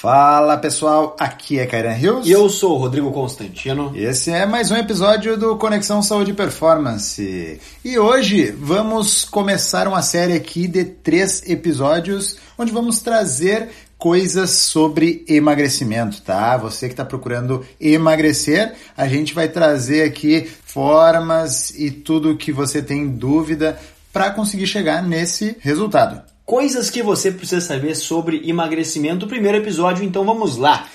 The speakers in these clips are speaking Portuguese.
Fala pessoal, aqui é Kairan Rios. E eu sou o Rodrigo Constantino. Esse é mais um episódio do Conexão Saúde e Performance. E hoje vamos começar uma série aqui de três episódios onde vamos trazer coisas sobre emagrecimento, tá? Você que está procurando emagrecer, a gente vai trazer aqui formas e tudo que você tem dúvida para conseguir chegar nesse resultado. Coisas que você precisa saber sobre emagrecimento. O primeiro episódio, então vamos lá.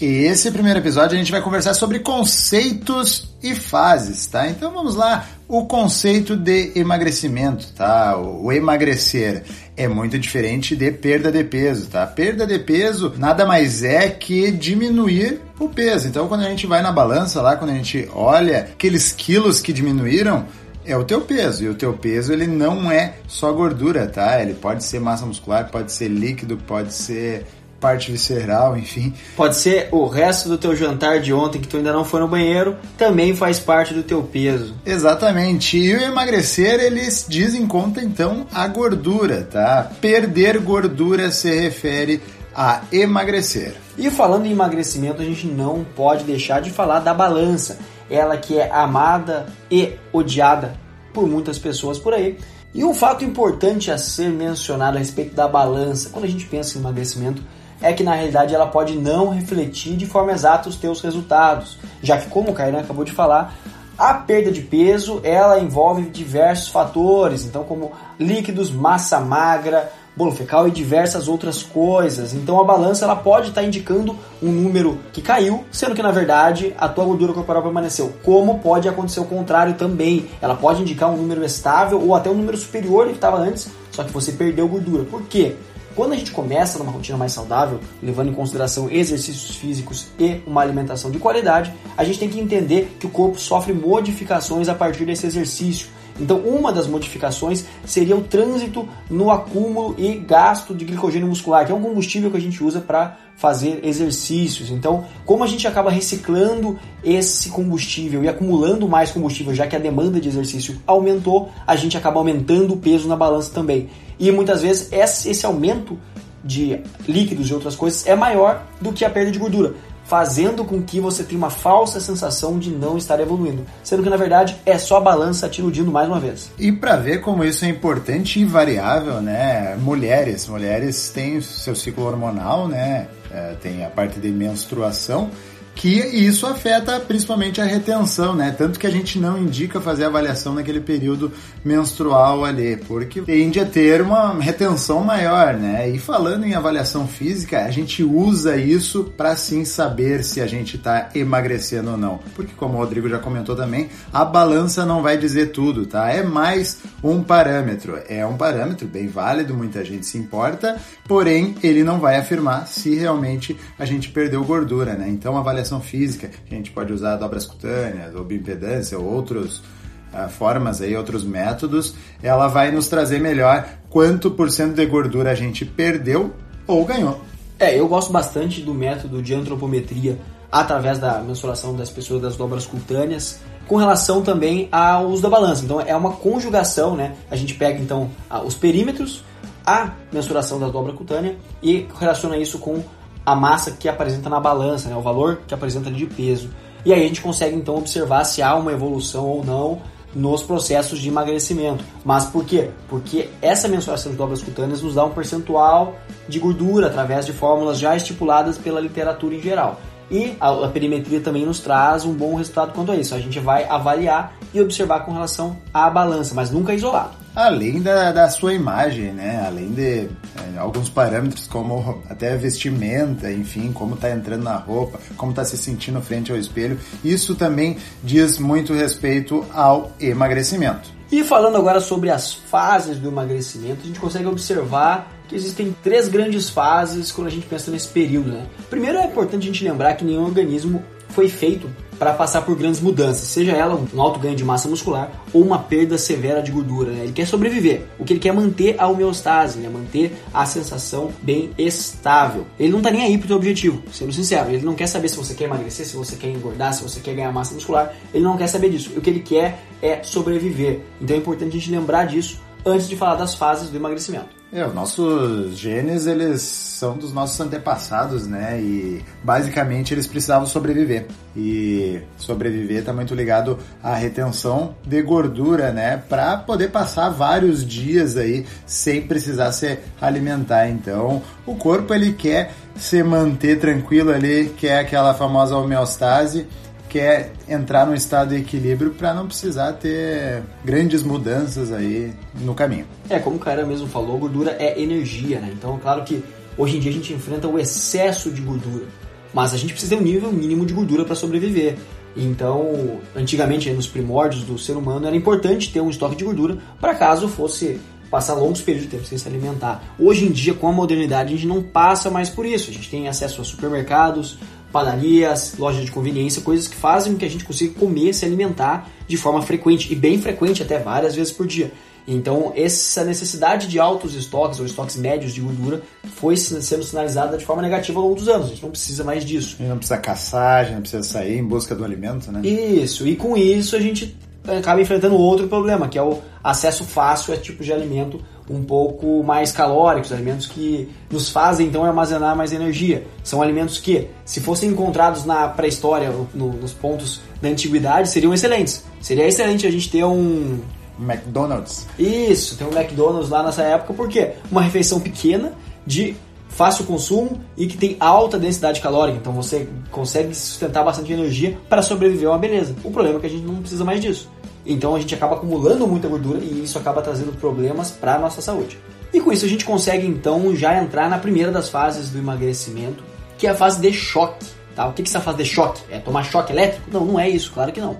E esse primeiro episódio a gente vai conversar sobre conceitos e fases, tá? Então vamos lá. O conceito de emagrecimento, tá? O emagrecer é muito diferente de perda de peso, tá? Perda de peso nada mais é que diminuir o peso. Então quando a gente vai na balança lá, quando a gente olha aqueles quilos que diminuíram, é o teu peso. E o teu peso ele não é só gordura, tá? Ele pode ser massa muscular, pode ser líquido, pode ser parte visceral, enfim. Pode ser o resto do teu jantar de ontem que tu ainda não foi no banheiro, também faz parte do teu peso. Exatamente. E o emagrecer, eles dizem conta então a gordura, tá? Perder gordura se refere a emagrecer. E falando em emagrecimento, a gente não pode deixar de falar da balança. Ela que é amada e odiada por muitas pessoas por aí. E um fato importante a ser mencionado a respeito da balança, quando a gente pensa em emagrecimento, é que na realidade ela pode não refletir de forma exata os teus resultados, já que como o Kainan acabou de falar, a perda de peso ela envolve diversos fatores, então como líquidos, massa magra, bolo fecal e diversas outras coisas. Então a balança ela pode estar indicando um número que caiu, sendo que na verdade a tua gordura corporal permaneceu. Como pode acontecer o contrário também? Ela pode indicar um número estável ou até um número superior que estava antes, só que você perdeu gordura. Por quê? Quando a gente começa numa rotina mais saudável, levando em consideração exercícios físicos e uma alimentação de qualidade, a gente tem que entender que o corpo sofre modificações a partir desse exercício. Então, uma das modificações seria o trânsito no acúmulo e gasto de glicogênio muscular, que é um combustível que a gente usa para fazer exercícios. Então, como a gente acaba reciclando esse combustível e acumulando mais combustível, já que a demanda de exercício aumentou, a gente acaba aumentando o peso na balança também. E muitas vezes esse aumento de líquidos e outras coisas é maior do que a perda de gordura fazendo com que você tenha uma falsa sensação de não estar evoluindo, sendo que na verdade é só a balança te iludindo mais uma vez. E para ver como isso é importante e variável, né? Mulheres, mulheres têm seu ciclo hormonal, né? É, tem a parte de menstruação que isso afeta principalmente a retenção, né? Tanto que a gente não indica fazer avaliação naquele período menstrual ali, porque tende a ter uma retenção maior, né? E falando em avaliação física, a gente usa isso para sim saber se a gente está emagrecendo ou não, porque como o Rodrigo já comentou também, a balança não vai dizer tudo, tá? É mais um parâmetro, é um parâmetro bem válido, muita gente se importa, porém ele não vai afirmar se realmente a gente perdeu gordura, né? Então a avaliação física, a gente pode usar dobras cutâneas, ou bioimpedância, ou outros uh, formas aí, outros métodos, ela vai nos trazer melhor quanto por cento de gordura a gente perdeu ou ganhou. É, eu gosto bastante do método de antropometria através da mensuração das pessoas das dobras cutâneas, com relação também ao uso da balança. Então é uma conjugação, né? A gente pega então os perímetros, a mensuração da dobra cutânea e relaciona isso com a massa que apresenta na balança, né, o valor que apresenta de peso. E aí a gente consegue então observar se há uma evolução ou não nos processos de emagrecimento. Mas por quê? Porque essa mensuração de dobras cutâneas nos dá um percentual de gordura através de fórmulas já estipuladas pela literatura em geral. E a, a, perimetria também nos traz um bom resultado quanto a isso. A gente vai avaliar e observar com relação à balança, mas nunca isolado. Além da, da sua imagem, né? Além de é, alguns parâmetros como até vestimenta, enfim, como está entrando na roupa, como está se sentindo frente ao espelho, isso também diz muito respeito ao emagrecimento. E falando agora sobre as fases do emagrecimento, a gente consegue observar que existem três grandes fases quando a gente pensa nesse período. Né? Primeiro é importante a gente lembrar que nenhum organismo foi feito para passar por grandes mudanças, seja ela um alto ganho de massa muscular ou uma perda severa de gordura. Né? Ele quer sobreviver. O que ele quer é manter a homeostase, né? manter a sensação bem estável. Ele não tá nem aí pro teu objetivo, sendo sincero. Ele não quer saber se você quer emagrecer, se você quer engordar, se você quer ganhar massa muscular. Ele não quer saber disso. O que ele quer é sobreviver. Então é importante a gente lembrar disso antes de falar das fases do emagrecimento. É, os nossos genes, eles são dos nossos antepassados, né? E basicamente eles precisavam sobreviver. E sobreviver está muito ligado à retenção de gordura, né? Para poder passar vários dias aí sem precisar se alimentar. Então, o corpo ele quer se manter tranquilo ali, quer aquela famosa homeostase quer entrar num estado de equilíbrio para não precisar ter grandes mudanças aí no caminho. É, como o cara mesmo falou, gordura é energia, né? Então, claro que hoje em dia a gente enfrenta o excesso de gordura, mas a gente precisa ter um nível mínimo de gordura para sobreviver. Então, antigamente, nos primórdios do ser humano, era importante ter um estoque de gordura para caso fosse passar longos períodos de tempo sem se alimentar. Hoje em dia, com a modernidade, a gente não passa mais por isso. A gente tem acesso a supermercados, padarias, lojas de conveniência, coisas que fazem com que a gente consiga comer, se alimentar de forma frequente e bem frequente, até várias vezes por dia. Então, essa necessidade de altos estoques ou estoques médios de gordura foi sendo sinalizada de forma negativa ao longo dos anos. A gente não precisa mais disso. A gente não precisa caçar, a gente não precisa sair em busca do alimento, né? Isso, e com isso a gente acaba enfrentando outro problema, que é o acesso fácil a tipos de alimento um pouco mais calóricos, alimentos que nos fazem então armazenar mais energia. São alimentos que, se fossem encontrados na pré-história, no, nos pontos da antiguidade, seriam excelentes. Seria excelente a gente ter um McDonald's. Isso, tem um McDonald's lá nessa época, porque uma refeição pequena de fácil consumo e que tem alta densidade calórica, então você consegue sustentar bastante energia para sobreviver a uma beleza. O problema é que a gente não precisa mais disso. Então a gente acaba acumulando muita gordura e isso acaba trazendo problemas para a nossa saúde. E com isso a gente consegue então já entrar na primeira das fases do emagrecimento, que é a fase de choque. Tá? O que é essa fase de choque? É tomar choque elétrico? Não, não é isso, claro que não.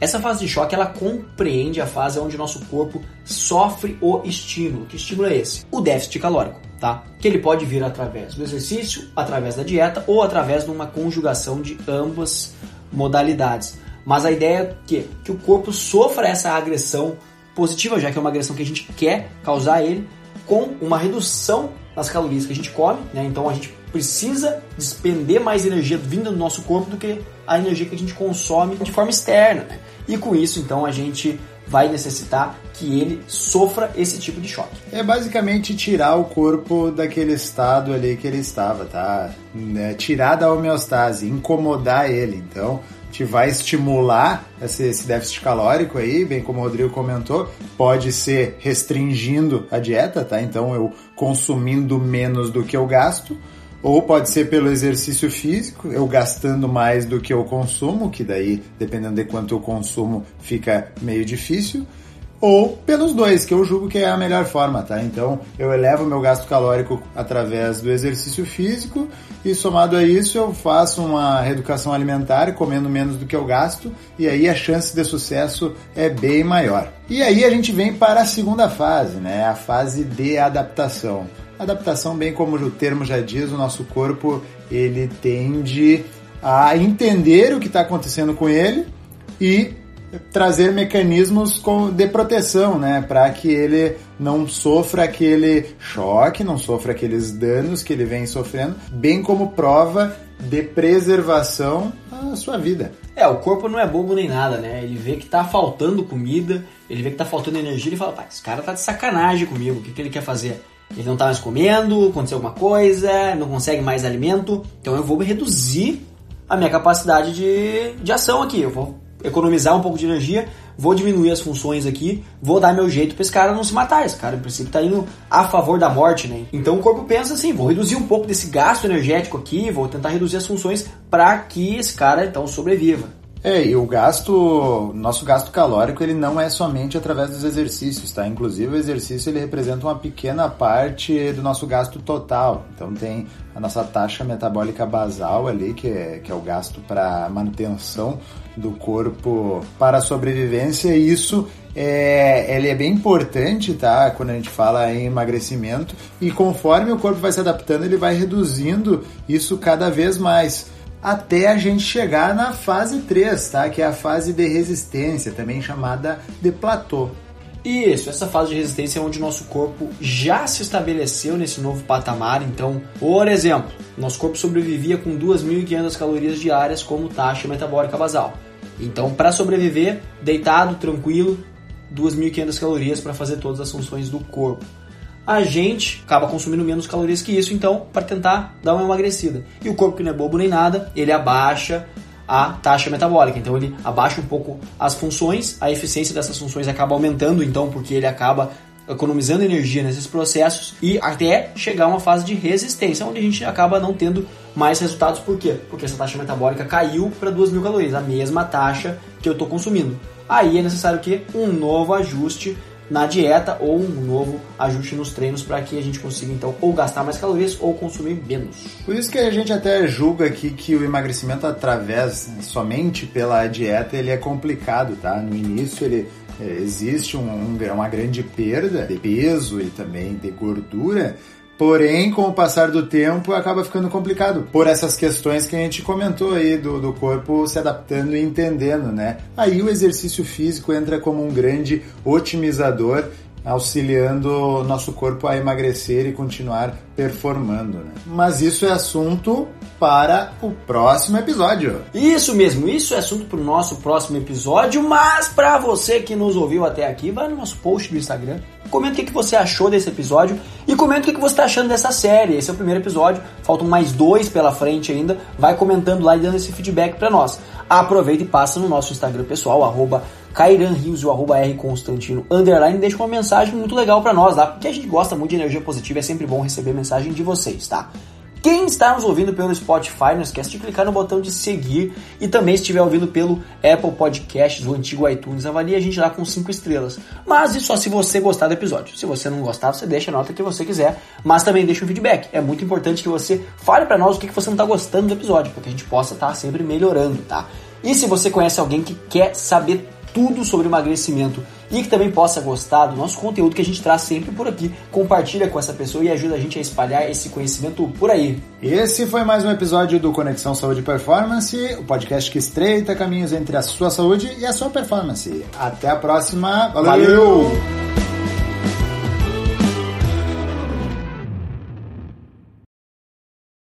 Essa fase de choque ela compreende a fase onde nosso corpo sofre o estímulo. Que estímulo é esse? O déficit calórico, tá? Que ele pode vir através do exercício, através da dieta ou através de uma conjugação de ambas modalidades. Mas a ideia é que, que o corpo sofra essa agressão positiva, já que é uma agressão que a gente quer causar ele, com uma redução nas calorias que a gente come, né? Então a gente precisa despender mais energia vinda do nosso corpo do que a energia que a gente consome de forma externa. Né? E com isso, então, a gente vai necessitar que ele sofra esse tipo de choque. É basicamente tirar o corpo daquele estado ali que ele estava, tá? É, tirar da homeostase, incomodar ele. Então, te vai estimular esse, esse, déficit calórico aí, bem como o Rodrigo comentou, pode ser restringindo a dieta, tá? Então eu consumindo menos do que eu gasto, ou pode ser pelo exercício físico, eu gastando mais do que eu consumo, que daí, dependendo de quanto eu consumo, fica meio difícil ou pelos dois, que eu julgo que é a melhor forma, tá? Então eu elevo meu gasto calórico através do exercício físico e somado a isso eu faço uma reeducação alimentar, comendo menos do que eu gasto, e aí a chance de sucesso é bem maior. E aí a gente vem para a segunda fase, né? A fase de adaptação. Adaptação, bem como o termo já diz, o nosso corpo ele tende a entender o que está acontecendo com ele e trazer mecanismos de proteção, né, para que ele não sofra aquele choque, não sofra aqueles danos que ele vem sofrendo, bem como prova de preservação à sua vida. É, o corpo não é bobo nem nada, né? Ele vê que tá faltando comida, ele vê que tá faltando energia, ele fala, pá, esse cara tá de sacanagem comigo, o que, que ele quer fazer? Ele não tá mais comendo, aconteceu alguma coisa, não consegue mais alimento, então eu vou reduzir a minha capacidade de, de ação aqui, eu vou economizar um pouco de energia, vou diminuir as funções aqui, vou dar meu jeito para esse cara não se matar. Esse cara, em princípio, tá indo a favor da morte, né? Então o corpo pensa assim: vou reduzir um pouco desse gasto energético aqui, vou tentar reduzir as funções para que esse cara então sobreviva. É, e o gasto, nosso gasto calórico, ele não é somente através dos exercícios, tá? Inclusive o exercício ele representa uma pequena parte do nosso gasto total. Então tem a nossa taxa metabólica basal ali, que é, que é o gasto para manutenção do corpo para a sobrevivência, e isso é, ele é bem importante, tá? Quando a gente fala em emagrecimento, e conforme o corpo vai se adaptando, ele vai reduzindo isso cada vez mais até a gente chegar na fase 3, tá? Que é a fase de resistência, também chamada de platô. Isso, essa fase de resistência é onde nosso corpo já se estabeleceu nesse novo patamar. Então, por exemplo, nosso corpo sobrevivia com 2.500 calorias diárias como taxa metabólica basal. Então, para sobreviver, deitado, tranquilo, 2.500 calorias para fazer todas as funções do corpo. A gente acaba consumindo menos calorias que isso, então, para tentar dar uma emagrecida. E o corpo que não é bobo nem nada, ele abaixa a taxa metabólica. Então ele abaixa um pouco as funções, a eficiência dessas funções acaba aumentando, então, porque ele acaba economizando energia nesses processos e até chegar a uma fase de resistência, onde a gente acaba não tendo mais resultados. Por quê? Porque essa taxa metabólica caiu para 2 mil calorias, a mesma taxa que eu estou consumindo. Aí é necessário que um novo ajuste na dieta ou um novo ajuste nos treinos para que a gente consiga então ou gastar mais calorias ou consumir menos. Por isso que a gente até julga aqui que o emagrecimento através somente pela dieta ele é complicado, tá? No início ele é, existe um, uma grande perda de peso e também de gordura, Porém, com o passar do tempo, acaba ficando complicado por essas questões que a gente comentou aí do, do corpo se adaptando e entendendo, né? Aí o exercício físico entra como um grande otimizador auxiliando nosso corpo a emagrecer e continuar performando. Né? Mas isso é assunto para o próximo episódio. Isso mesmo, isso é assunto para o nosso próximo episódio. Mas para você que nos ouviu até aqui, vai no nosso post do Instagram, comenta o que você achou desse episódio e comenta o que você está achando dessa série. Esse é o primeiro episódio, faltam mais dois pela frente ainda. Vai comentando lá e dando esse feedback para nós. Aproveita e passa no nosso Instagram pessoal, arroba Cairan Rios, o arroba R Constantino, underline, deixa uma mensagem muito legal para nós, tá? Porque a gente gosta muito de energia positiva, é sempre bom receber mensagem de vocês, tá? Quem está nos ouvindo pelo Spotify, não esquece de clicar no botão de seguir e também se estiver ouvindo pelo Apple Podcasts, o antigo iTunes, avalie a gente lá com 5 estrelas. Mas isso só se você gostar do episódio. Se você não gostar, você deixa a nota que você quiser, mas também deixa um feedback. É muito importante que você fale para nós o que você não está gostando do episódio, para que a gente possa estar tá sempre melhorando, tá? E se você conhece alguém que quer saber tudo sobre emagrecimento e que também possa gostar do nosso conteúdo que a gente traz sempre por aqui. Compartilha com essa pessoa e ajuda a gente a espalhar esse conhecimento por aí. Esse foi mais um episódio do Conexão Saúde e Performance, o podcast que estreita caminhos entre a sua saúde e a sua performance. Até a próxima. Valeu! Valeu!